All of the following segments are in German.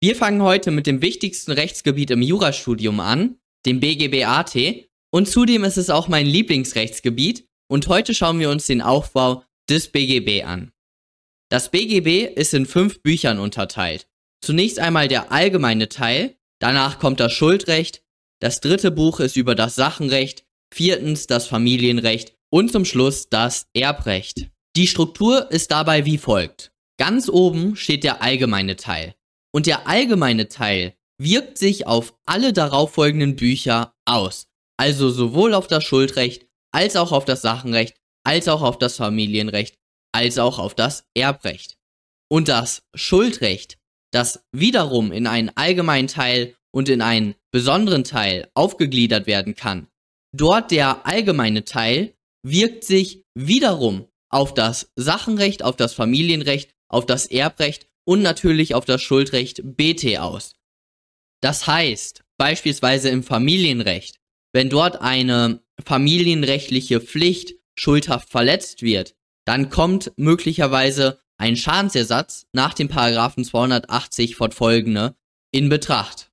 Wir fangen heute mit dem wichtigsten Rechtsgebiet im Jurastudium an, dem BGBAT, und zudem ist es auch mein Lieblingsrechtsgebiet und heute schauen wir uns den Aufbau des BGB an. Das BGB ist in fünf Büchern unterteilt. Zunächst einmal der allgemeine Teil, danach kommt das Schuldrecht, das dritte Buch ist über das Sachenrecht, viertens das Familienrecht und zum Schluss das Erbrecht. Die Struktur ist dabei wie folgt. Ganz oben steht der allgemeine Teil. Und der allgemeine Teil wirkt sich auf alle darauffolgenden Bücher aus. Also sowohl auf das Schuldrecht, als auch auf das Sachenrecht, als auch auf das Familienrecht, als auch auf das Erbrecht. Und das Schuldrecht, das wiederum in einen allgemeinen Teil und in einen besonderen Teil aufgegliedert werden kann, dort der allgemeine Teil wirkt sich wiederum auf das Sachenrecht, auf das Familienrecht, auf das Erbrecht und natürlich auf das Schuldrecht BT aus. Das heißt, beispielsweise im Familienrecht, wenn dort eine familienrechtliche Pflicht schuldhaft verletzt wird, dann kommt möglicherweise ein Schadensersatz nach dem Paragraphen 280 fortfolgende in Betracht.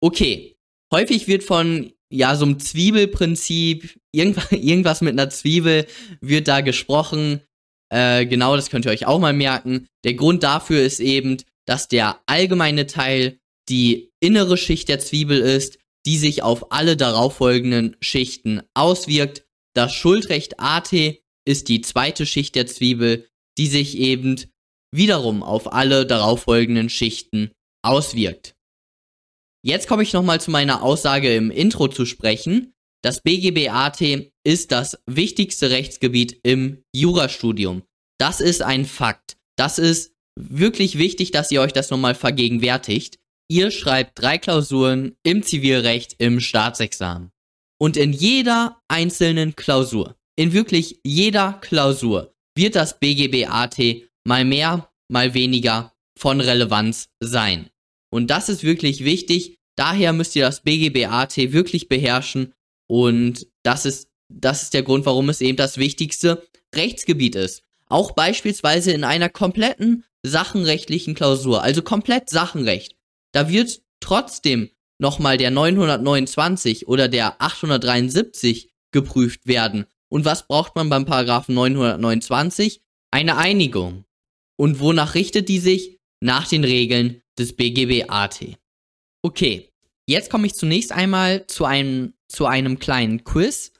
Okay, häufig wird von ja so einem Zwiebelprinzip, irgendwas, irgendwas mit einer Zwiebel wird da gesprochen. Äh, genau, das könnt ihr euch auch mal merken. Der Grund dafür ist eben, dass der allgemeine Teil die innere Schicht der Zwiebel ist, die sich auf alle darauffolgenden Schichten auswirkt. Das Schuldrecht AT ist die zweite Schicht der Zwiebel, die sich eben wiederum auf alle darauffolgenden Schichten auswirkt. Jetzt komme ich nochmal zu meiner Aussage im Intro zu sprechen. Das BGBAT ist das wichtigste Rechtsgebiet im Jurastudium. Das ist ein Fakt. Das ist wirklich wichtig, dass ihr euch das nochmal vergegenwärtigt. Ihr schreibt drei Klausuren im Zivilrecht im Staatsexamen. Und in jeder einzelnen Klausur, in wirklich jeder Klausur, wird das BGBAT mal mehr, mal weniger von Relevanz sein. Und das ist wirklich wichtig. Daher müsst ihr das BGBAT wirklich beherrschen. Und das ist, das ist der Grund, warum es eben das wichtigste Rechtsgebiet ist. Auch beispielsweise in einer kompletten sachenrechtlichen Klausur, also komplett Sachenrecht. Da wird trotzdem nochmal der 929 oder der 873 geprüft werden. Und was braucht man beim Paragraphen 929? Eine Einigung. Und wonach richtet die sich? Nach den Regeln des BGBAT. Okay, jetzt komme ich zunächst einmal zu einem, zu einem kleinen Quiz,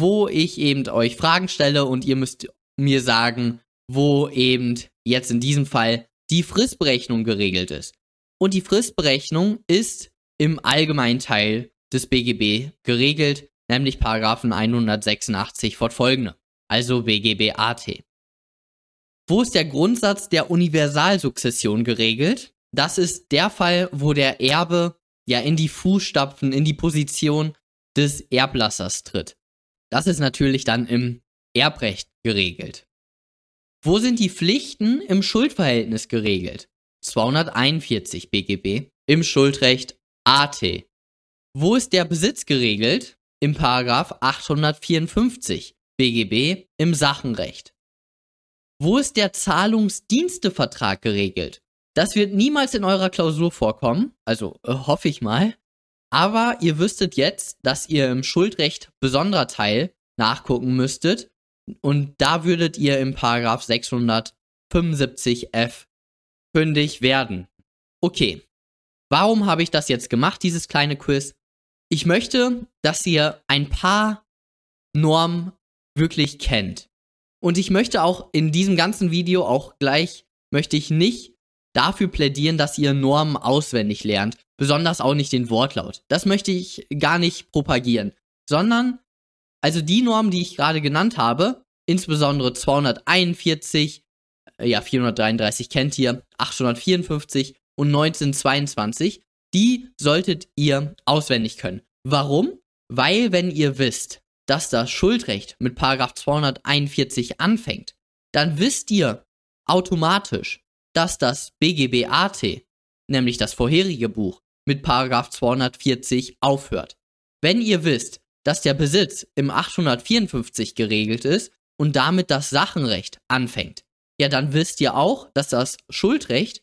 wo ich eben euch Fragen stelle und ihr müsst mir sagen, wo eben jetzt in diesem Fall die Fristberechnung geregelt ist. Und die Fristberechnung ist im allgemeinen Teil des BGB geregelt, nämlich Paragraphen 186 fortfolgende, also BGBAT. Wo ist der Grundsatz der Universalsukzession geregelt? Das ist der Fall, wo der Erbe ja in die Fußstapfen, in die Position des Erblassers tritt. Das ist natürlich dann im Erbrecht geregelt. Wo sind die Pflichten im Schuldverhältnis geregelt? 241 BGB im Schuldrecht AT. Wo ist der Besitz geregelt? Im Paragraph 854 BGB im Sachenrecht. Wo ist der Zahlungsdienstevertrag geregelt? Das wird niemals in eurer Klausur vorkommen, also äh, hoffe ich mal. Aber ihr wüsstet jetzt, dass ihr im Schuldrecht besonderer Teil nachgucken müsstet. Und da würdet ihr im Paragraph 675f fündig werden. Okay. Warum habe ich das jetzt gemacht, dieses kleine Quiz? Ich möchte, dass ihr ein paar Normen wirklich kennt. Und ich möchte auch in diesem ganzen Video auch gleich, möchte ich nicht dafür plädieren, dass ihr Normen auswendig lernt, besonders auch nicht den Wortlaut. Das möchte ich gar nicht propagieren, sondern also die Normen, die ich gerade genannt habe, insbesondere 241, äh, ja 433 kennt ihr, 854 und 1922, die solltet ihr auswendig können. Warum? Weil wenn ihr wisst, dass das Schuldrecht mit Paragraph 241 anfängt, dann wisst ihr automatisch, dass das BGBAT, nämlich das vorherige Buch, mit Paragraph 240 aufhört. Wenn ihr wisst, dass der Besitz im 854 geregelt ist und damit das Sachenrecht anfängt, ja, dann wisst ihr auch, dass das Schuldrecht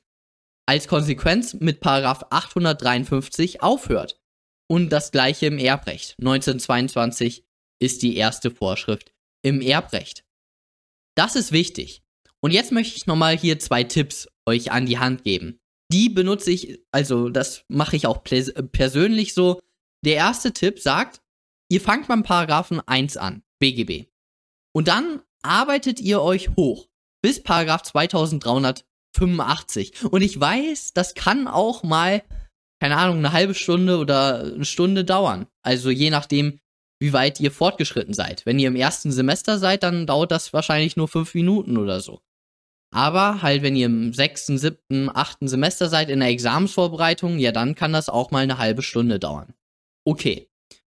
als Konsequenz mit Paragraph 853 aufhört. Und das gleiche im Erbrecht. 1922 ist die erste Vorschrift im Erbrecht. Das ist wichtig. Und jetzt möchte ich nochmal hier zwei Tipps euch an die Hand geben. Die benutze ich, also das mache ich auch persönlich so. Der erste Tipp sagt, ihr fangt beim Paragraphen 1 an, BGB. Und dann arbeitet ihr euch hoch bis Paragraph 2385. Und ich weiß, das kann auch mal, keine Ahnung, eine halbe Stunde oder eine Stunde dauern. Also je nachdem, wie weit ihr fortgeschritten seid. Wenn ihr im ersten Semester seid, dann dauert das wahrscheinlich nur fünf Minuten oder so. Aber halt, wenn ihr im sechsten, siebten, achten Semester seid in der Examensvorbereitung, ja, dann kann das auch mal eine halbe Stunde dauern. Okay.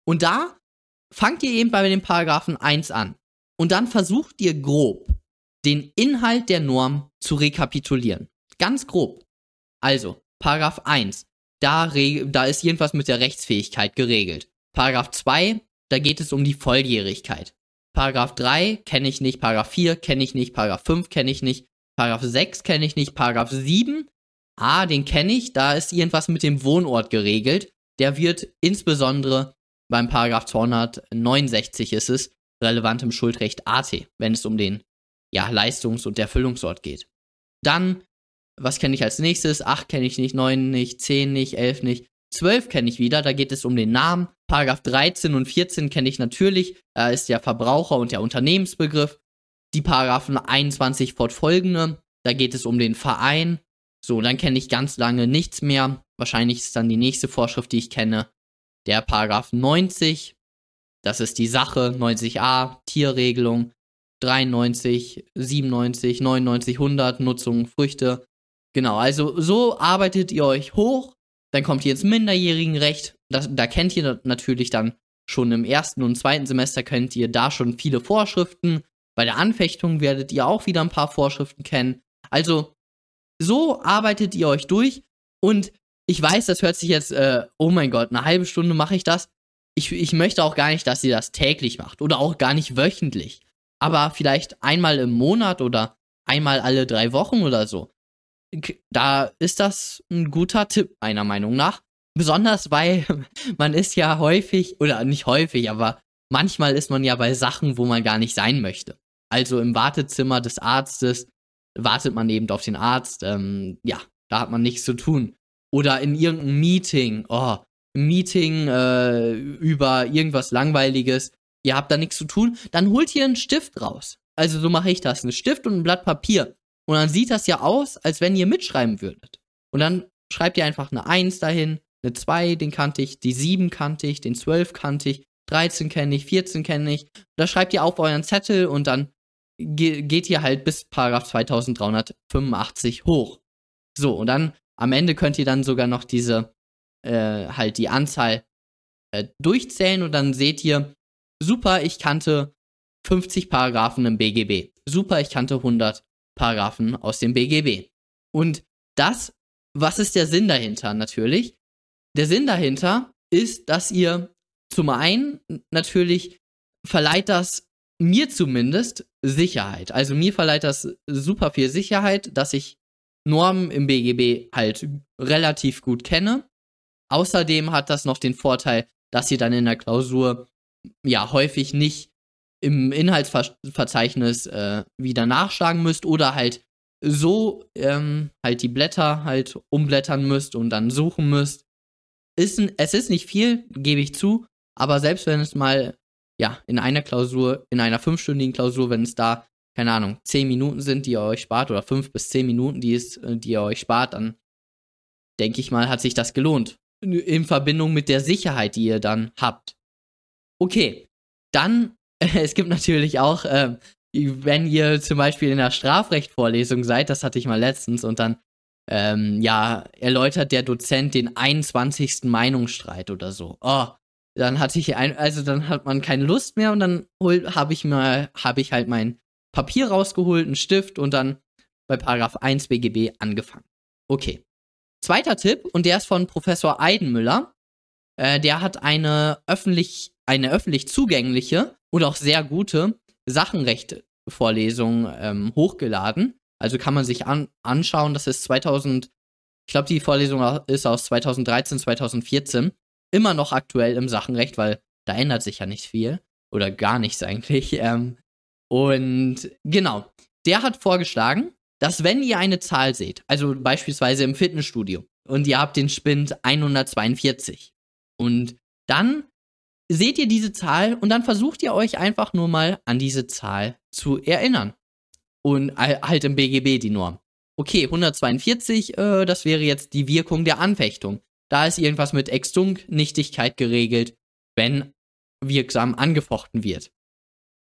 Und da fangt ihr eben bei dem Paragraphen 1 an. Und dann versucht ihr grob, den Inhalt der Norm zu rekapitulieren. Ganz grob. Also, Paragraph 1, da, da ist irgendwas mit der Rechtsfähigkeit geregelt. Paragraph 2, da geht es um die Volljährigkeit. Paragraph 3 kenne ich nicht, Paragraph 4 kenne ich nicht, Paragraph 5 kenne ich nicht, Paragraph 6 kenne ich nicht, Paragraph 7, ah, den kenne ich, da ist irgendwas mit dem Wohnort geregelt. Der wird insbesondere beim Paragraph 269 ist es, relevant im Schuldrecht AT, wenn es um den ja, Leistungs- und Erfüllungsort geht. Dann, was kenne ich als nächstes? 8 kenne ich nicht, 9 nicht, 10 nicht, 11 nicht. 12 kenne ich wieder, da geht es um den Namen. Paragraph 13 und 14 kenne ich natürlich, da ist der Verbraucher und der Unternehmensbegriff. Die Paragraphen 21 fortfolgende, da geht es um den Verein. So, dann kenne ich ganz lange nichts mehr. Wahrscheinlich ist dann die nächste Vorschrift, die ich kenne, der Paragraph 90. Das ist die Sache, 90a, Tierregelung. 93, 97, 99, 100, Nutzung, Früchte. Genau, also so arbeitet ihr euch hoch, dann kommt ihr ins Minderjährigenrecht, das, da kennt ihr natürlich dann schon im ersten und zweiten Semester kennt ihr da schon viele Vorschriften, bei der Anfechtung werdet ihr auch wieder ein paar Vorschriften kennen. Also so arbeitet ihr euch durch und ich weiß, das hört sich jetzt, äh, oh mein Gott, eine halbe Stunde mache ich das. Ich, ich möchte auch gar nicht, dass ihr das täglich macht oder auch gar nicht wöchentlich aber vielleicht einmal im Monat oder einmal alle drei Wochen oder so. Da ist das ein guter Tipp, meiner Meinung nach. Besonders weil man ist ja häufig, oder nicht häufig, aber manchmal ist man ja bei Sachen, wo man gar nicht sein möchte. Also im Wartezimmer des Arztes wartet man eben auf den Arzt. Ähm, ja, da hat man nichts zu tun. Oder in irgendeinem Meeting, oh, Meeting äh, über irgendwas Langweiliges ihr habt da nichts zu tun, dann holt ihr einen Stift raus. Also so mache ich das, einen Stift und ein Blatt Papier. Und dann sieht das ja aus, als wenn ihr mitschreiben würdet. Und dann schreibt ihr einfach eine 1 dahin, eine 2, den kannte ich, die 7 kannte ich, den 12 kannte ich, 13 kenne ich, 14 kenne ich. Da schreibt ihr auf euren Zettel und dann ge geht ihr halt bis Paragraph 2385 hoch. So, und dann am Ende könnt ihr dann sogar noch diese, äh, halt die Anzahl äh, durchzählen und dann seht ihr, super, ich kannte 50 Paragraphen im BGB. Super, ich kannte 100 Paragraphen aus dem BGB. Und das, was ist der Sinn dahinter natürlich? Der Sinn dahinter ist, dass ihr zum einen natürlich verleiht das mir zumindest Sicherheit. Also mir verleiht das super viel Sicherheit, dass ich Normen im BGB halt relativ gut kenne. Außerdem hat das noch den Vorteil, dass ihr dann in der Klausur ja häufig nicht im Inhaltsverzeichnis äh, wieder nachschlagen müsst oder halt so ähm, halt die Blätter halt umblättern müsst und dann suchen müsst. Ist ein, es ist nicht viel, gebe ich zu, aber selbst wenn es mal ja in einer Klausur, in einer fünfstündigen Klausur, wenn es da keine Ahnung zehn Minuten sind, die ihr euch spart oder fünf bis zehn Minuten, die es, äh, die ihr euch spart, dann denke ich mal, hat sich das gelohnt in Verbindung mit der Sicherheit, die ihr dann habt. Okay, dann, es gibt natürlich auch, äh, wenn ihr zum Beispiel in der Strafrechtvorlesung seid, das hatte ich mal letztens, und dann, ähm, ja, erläutert der Dozent den 21. Meinungsstreit oder so. Oh, dann hatte ich ein, also dann hat man keine Lust mehr und dann habe ich mal, habe ich halt mein Papier rausgeholt, einen Stift und dann bei Paragraph 1 BGB angefangen. Okay. Zweiter Tipp, und der ist von Professor Eidenmüller. Äh, der hat eine öffentlich eine öffentlich zugängliche und auch sehr gute Sachenrechte-Vorlesung ähm, hochgeladen. Also kann man sich an anschauen, das ist 2014 Ich glaube, die Vorlesung ist aus 2013, 2014. Immer noch aktuell im Sachenrecht, weil da ändert sich ja nicht viel. Oder gar nichts eigentlich. Ähm, und genau, der hat vorgeschlagen, dass wenn ihr eine Zahl seht, also beispielsweise im Fitnessstudio, und ihr habt den Spind 142, und dann seht ihr diese Zahl und dann versucht ihr euch einfach nur mal an diese Zahl zu erinnern. Und halt im BGB die Norm. Okay, 142, äh, das wäre jetzt die Wirkung der Anfechtung. Da ist irgendwas mit Extunc-Nichtigkeit geregelt, wenn wirksam angefochten wird.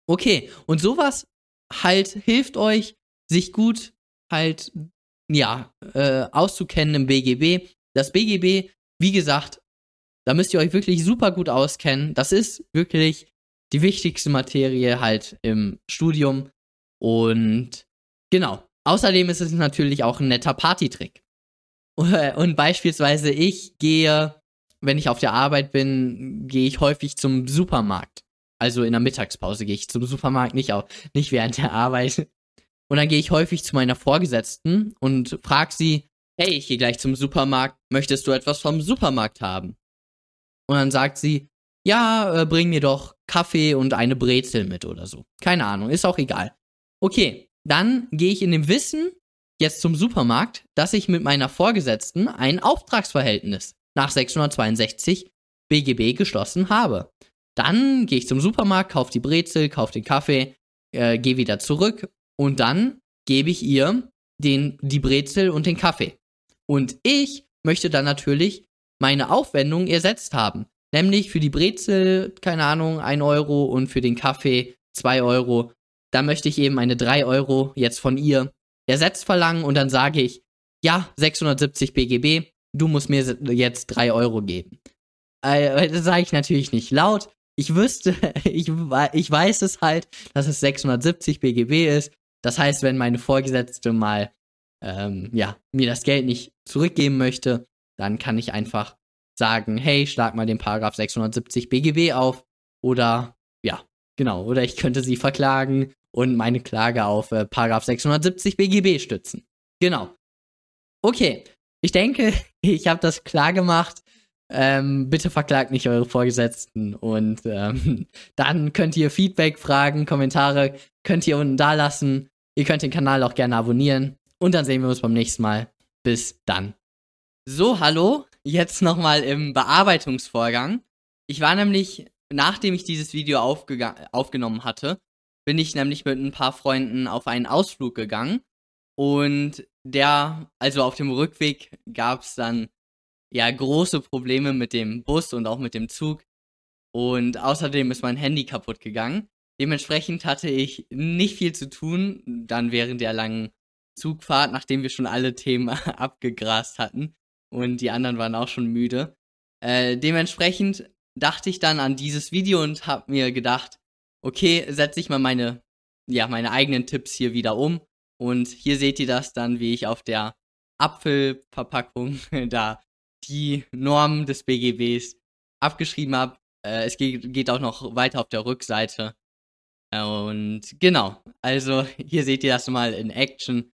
Okay, und sowas halt hilft euch, sich gut halt, ja, äh, auszukennen im BGB. Das BGB, wie gesagt, da müsst ihr euch wirklich super gut auskennen. Das ist wirklich die wichtigste Materie halt im Studium. Und genau. Außerdem ist es natürlich auch ein netter Partytrick. Und beispielsweise ich gehe, wenn ich auf der Arbeit bin, gehe ich häufig zum Supermarkt. Also in der Mittagspause gehe ich zum Supermarkt, nicht, auch, nicht während der Arbeit. Und dann gehe ich häufig zu meiner Vorgesetzten und frage sie, hey, ich gehe gleich zum Supermarkt, möchtest du etwas vom Supermarkt haben? Und dann sagt sie, ja, äh, bring mir doch Kaffee und eine Brezel mit oder so. Keine Ahnung, ist auch egal. Okay, dann gehe ich in dem Wissen jetzt zum Supermarkt, dass ich mit meiner Vorgesetzten ein Auftragsverhältnis nach 662 BGB geschlossen habe. Dann gehe ich zum Supermarkt, kaufe die Brezel, kaufe den Kaffee, äh, gehe wieder zurück und dann gebe ich ihr den, die Brezel und den Kaffee. Und ich möchte dann natürlich meine Aufwendung ersetzt haben. Nämlich für die Brezel, keine Ahnung, 1 Euro und für den Kaffee 2 Euro. Da möchte ich eben eine 3 Euro jetzt von ihr ersetzt verlangen und dann sage ich, ja, 670 BGB, du musst mir jetzt 3 Euro geben. Äh, das sage ich natürlich nicht laut. Ich wüsste, ich, ich weiß es halt, dass es 670 BGB ist. Das heißt, wenn meine Vorgesetzte mal ähm, ja, mir das Geld nicht zurückgeben möchte, dann kann ich einfach sagen, hey, schlag mal den Paragraph 670 BGB auf oder ja, genau, oder ich könnte sie verklagen und meine Klage auf äh, Paragraph 670 BGB stützen. Genau. Okay, ich denke, ich habe das klar gemacht. Ähm, bitte verklagt nicht eure Vorgesetzten und ähm, dann könnt ihr Feedback, Fragen, Kommentare könnt ihr unten da lassen. Ihr könnt den Kanal auch gerne abonnieren und dann sehen wir uns beim nächsten Mal. Bis dann. So, hallo, jetzt nochmal im Bearbeitungsvorgang. Ich war nämlich, nachdem ich dieses Video aufgenommen hatte, bin ich nämlich mit ein paar Freunden auf einen Ausflug gegangen. Und der, also auf dem Rückweg gab es dann ja große Probleme mit dem Bus und auch mit dem Zug. Und außerdem ist mein Handy kaputt gegangen. Dementsprechend hatte ich nicht viel zu tun, dann während der langen Zugfahrt, nachdem wir schon alle Themen abgegrast hatten und die anderen waren auch schon müde. Äh, dementsprechend dachte ich dann an dieses Video und habe mir gedacht, okay, setze ich mal meine, ja, meine eigenen Tipps hier wieder um. Und hier seht ihr das dann, wie ich auf der Apfelverpackung da die Normen des BGBs abgeschrieben habe. Äh, es geht, geht auch noch weiter auf der Rückseite. Und genau, also hier seht ihr das mal in Action.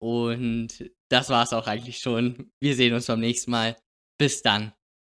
Und das war's auch eigentlich schon. Wir sehen uns beim nächsten Mal. Bis dann.